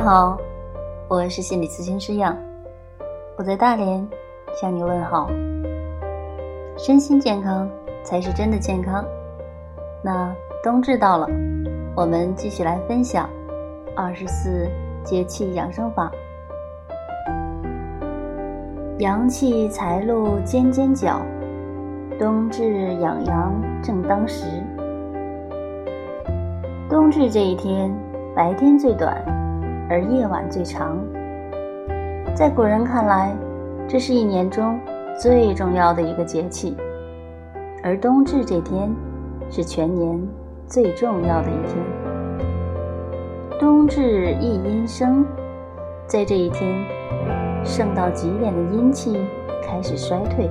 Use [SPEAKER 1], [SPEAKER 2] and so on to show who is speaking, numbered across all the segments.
[SPEAKER 1] 你好，我是心理咨询师杨，我在大连向你问好。身心健康才是真的健康。那冬至到了，我们继续来分享二十四节气养生法。阳气才露尖尖角，冬至养阳正当时。冬至这一天，白天最短。而夜晚最长，在古人看来，这是一年中最重要的一个节气。而冬至这天，是全年最重要的一天。冬至一阴生，在这一天，盛到极点的阴气开始衰退，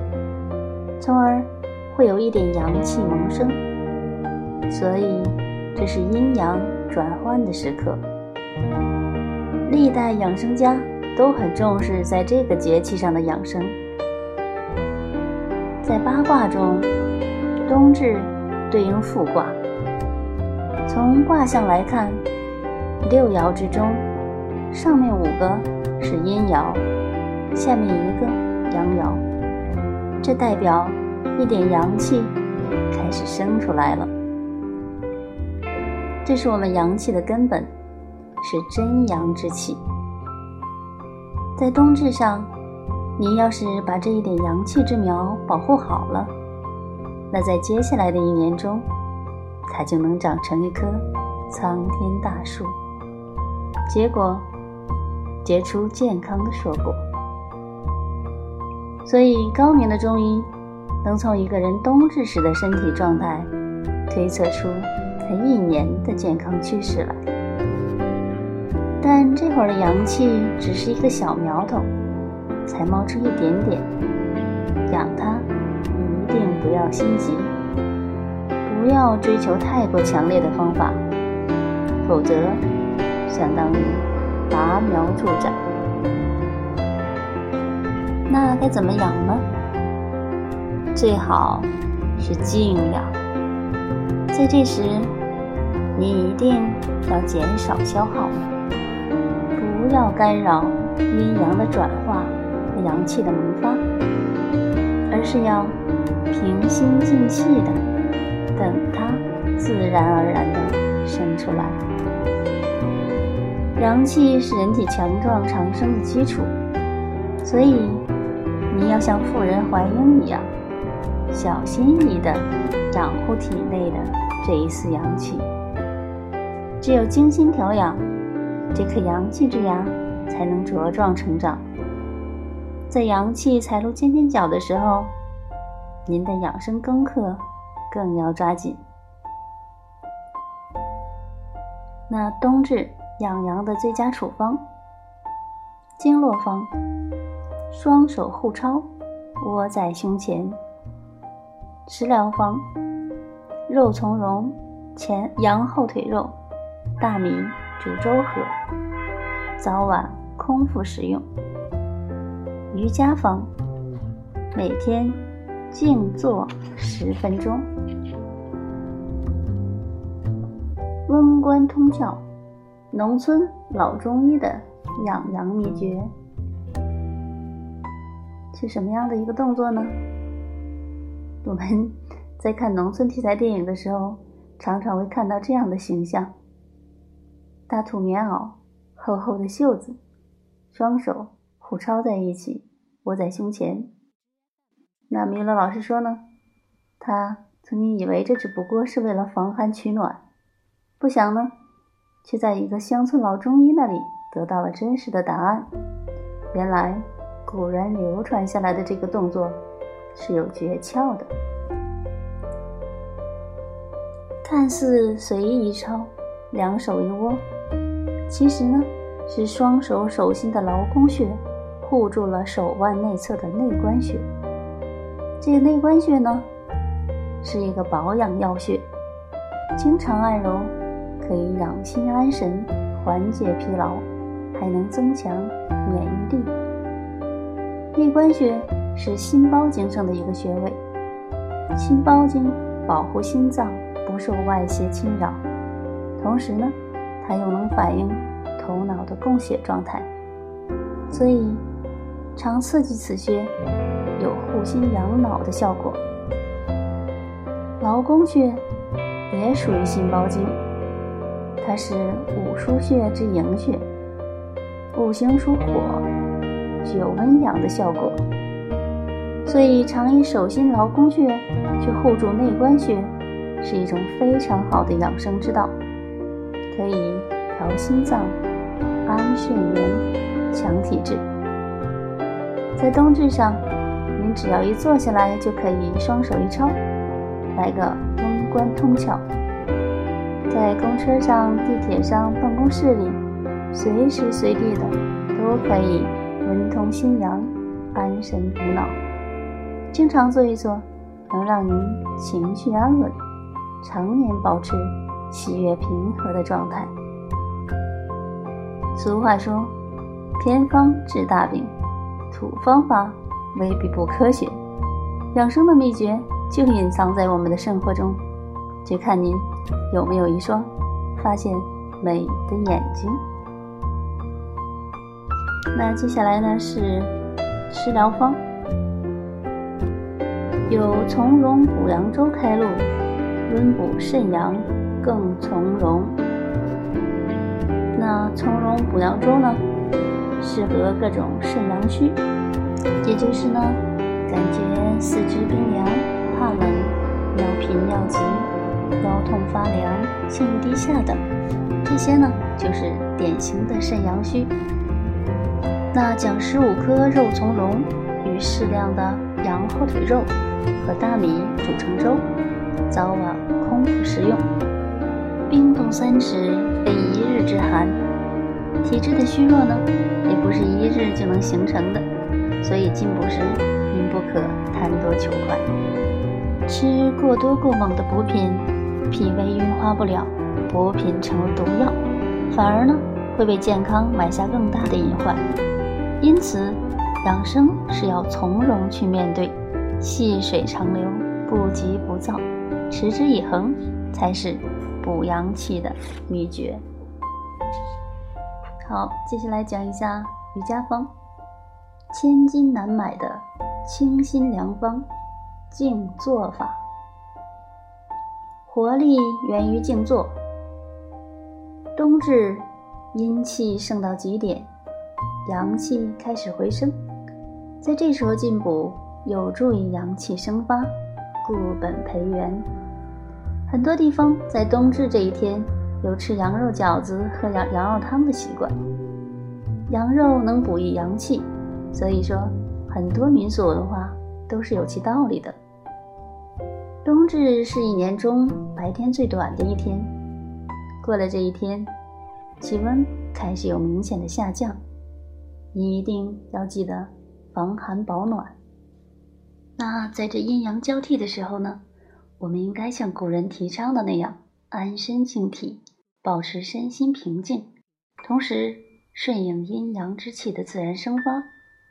[SPEAKER 1] 从而会有一点阳气萌生，所以这是阴阳转换的时刻。历代养生家都很重视在这个节气上的养生。在八卦中，冬至对应复卦。从卦象来看，六爻之中，上面五个是阴爻，下面一个阳爻，这代表一点阳气开始生出来了。这是我们阳气的根本。是真阳之气，在冬至上，你要是把这一点阳气之苗保护好了，那在接下来的一年中，它就能长成一棵苍天大树，结果结出健康的硕果。所以，高明的中医能从一个人冬至时的身体状态，推测出他一年的健康趋势来。这会儿的阳气只是一个小苗头，才冒出一点点，养它一定不要心急，不要追求太过强烈的方法，否则相当于拔苗助长。那该怎么养呢？最好是静养，在这时你一定要减少消耗。不要干扰阴阳的转化和阳气的萌发，而是要平心静气的等它自然而然的生出来。阳气是人体强壮长生的基础，所以你要像妇人怀孕一样，小心翼翼的养护体内的这一丝阳气。只有精心调养。这颗阳气之芽才能茁壮成长。在阳气才露尖尖角的时候，您的养生功课更要抓紧。那冬至养阳的最佳处方：经络方，双手互抄，窝在胸前；食疗方，肉苁蓉、前羊后腿肉、大米。煮粥喝，早晚空腹食用。瑜伽方，每天静坐十分钟。温关通窍，农村老中医的养阳秘诀是什么样的一个动作呢？我们在看农村题材电影的时候，常常会看到这样的形象。大土棉袄，厚厚的袖子，双手互抄在一起，握在胸前。那米勒老师说呢？他曾经以为这只不过是为了防寒取暖，不想呢，却在一个乡村老中医那里得到了真实的答案。原来古人流传下来的这个动作是有诀窍的，看似随意一抄，两手一握。其实呢，是双手手心的劳宫穴护住了手腕内侧的内关穴。这个内关穴呢，是一个保养要穴，经常按揉可以养心安神、缓解疲劳，还能增强免疫力。内关穴是心包经上的一个穴位，心包经保护心脏不受外邪侵扰，同时呢。它又能反映头脑的供血状态，所以常刺激此穴有护心养脑的效果。劳宫穴也属于心包经，它是五腧穴之营穴，五行属火，具有温阳的效果，所以常以手心劳宫穴去护住内关穴，是一种非常好的养生之道，可以调心脏、安睡眠、强体质。在冬至上，您只要一坐下来，就可以双手一抄。来个温关通窍，在公车上、地铁上、办公室里，随时随地的都可以温通心阳、安神补脑。经常做一做，能让您情绪安稳，常年保持喜悦平和的状态。俗话说：“偏方治大病，土方法未必不科学。”养生的秘诀。就隐藏在我们的生活中，就看您有没有一双发现美的眼睛。那接下来呢是食疗方，有从容补阳粥开路，温补肾阳更从容。那从容补阳粥呢，适合各种肾阳虚，也就是呢，感觉四肢冰凉。怕冷、尿频尿急、腰痛发凉、性欲低下等，这些呢就是典型的肾阳虚。那将十五颗肉苁蓉与适量的羊后腿肉和大米煮成粥，早晚空腹食用。冰冻三尺，非一日之寒。体质的虚弱呢，也不是一日就能形成的，所以进补时您不可贪多求快。吃过多过猛的补品，脾胃运化不了，补品成了毒药，反而呢会为健康埋下更大的隐患。因此，养生是要从容去面对，细水长流，不急不躁，持之以恒，才是补阳气的秘诀。好，接下来讲一下瑜伽方，千金难买的清心良方。静坐法，活力源于静坐。冬至，阴气盛到极点，阳气开始回升，在这时候进补有助于阳气生发，固本培元。很多地方在冬至这一天有吃羊肉饺子、喝羊羊肉汤的习惯。羊肉能补益阳气，所以说很多民俗文化。都是有其道理的。冬至是一年中白天最短的一天，过了这一天，气温开始有明显的下降，你一定要记得防寒保暖。那在这阴阳交替的时候呢，我们应该像古人提倡的那样，安身静体，保持身心平静，同时顺应阴阳之气的自然生发，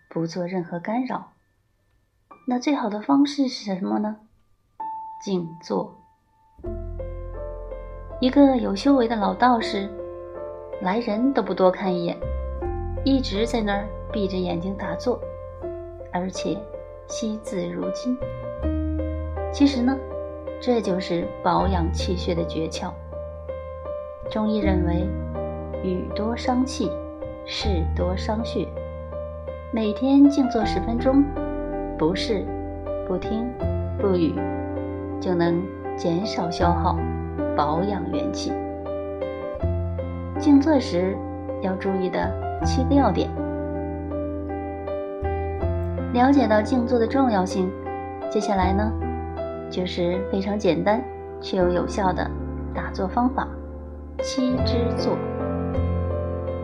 [SPEAKER 1] 不做任何干扰。那最好的方式是什么呢？静坐。一个有修为的老道士，来人都不多看一眼，一直在那儿闭着眼睛打坐，而且惜字如金。其实呢，这就是保养气血的诀窍。中医认为，语多伤气，事多伤血。每天静坐十分钟。不是，不听，不语，就能减少消耗，保养元气。静坐时要注意的七个要点。了解到静坐的重要性，接下来呢，就是非常简单却又有效的打坐方法——七支坐。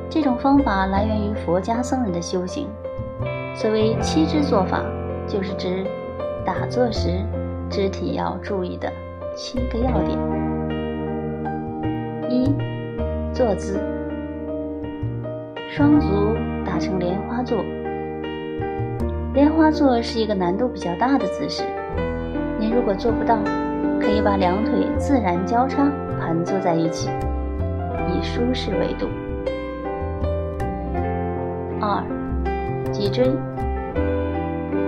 [SPEAKER 1] 这种方法来源于佛家僧人的修行。所谓七支坐法。就是指打坐时肢体要注意的七个要点：一、坐姿，双足打成莲花坐。莲花坐是一个难度比较大的姿势，如果做不到，可以把两腿自然交叉盘坐在一起，以舒适为度。二，脊椎，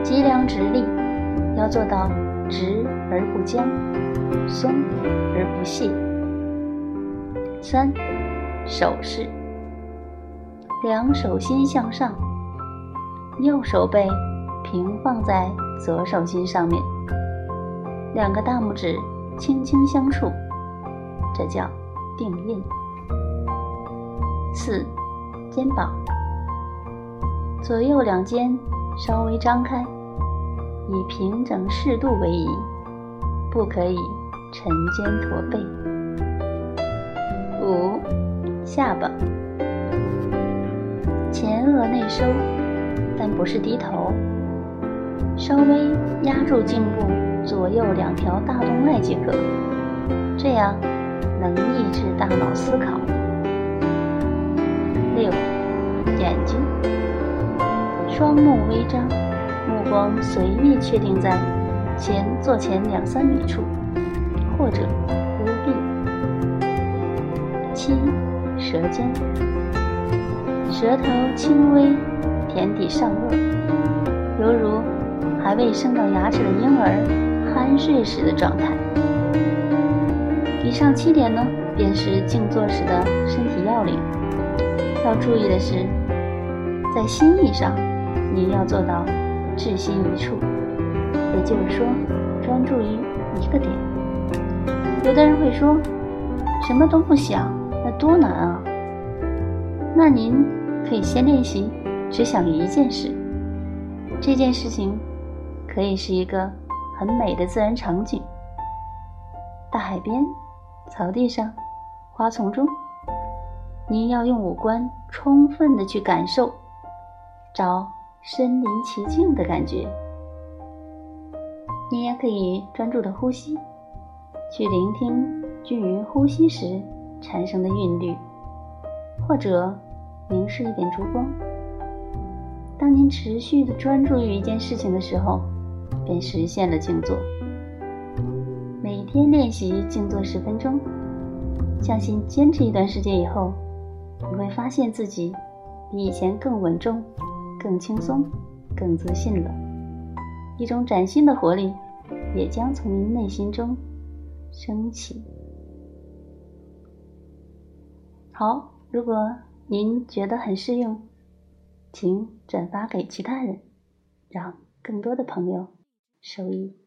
[SPEAKER 1] 脊梁直立，要做到直而不僵，松而不懈。三，手势，两手心向上，右手背平放在左手心上面，两个大拇指轻轻相触，这叫定印。四，肩膀，左右两肩稍微张开，以平整适度为宜，不可以沉肩驼背。五，下巴，前额内收，但不是低头，稍微压住颈部左右两条大动脉即可，这样能抑制大脑思考。六，眼睛，双目微张，目光随意确定在前坐前两三米处，或者微闭。七，舌尖，舌头轻微舔抵上颚，犹如还未生到牙齿的婴儿酣睡时的状态。以上七点呢，便是静坐时的身体要领。要注意的是，在心意上，你要做到至心一处，也就是说，专注于一个点。有的人会说，什么都不想，那多难啊！那您可以先练习只想一件事。这件事情可以是一个很美的自然场景：大海边、草地上、花丛中。您要用五官充分的去感受，找身临其境的感觉。你也可以专注的呼吸，去聆听均匀呼吸时产生的韵律，或者凝视一点烛光。当您持续的专注于一件事情的时候，便实现了静坐。每天练习静坐十分钟，相信坚持一段时间以后。你会发现自己比以前更稳重、更轻松、更自信了。一种崭新的活力也将从您内心中升起。好，如果您觉得很适用，请转发给其他人，让更多的朋友收益。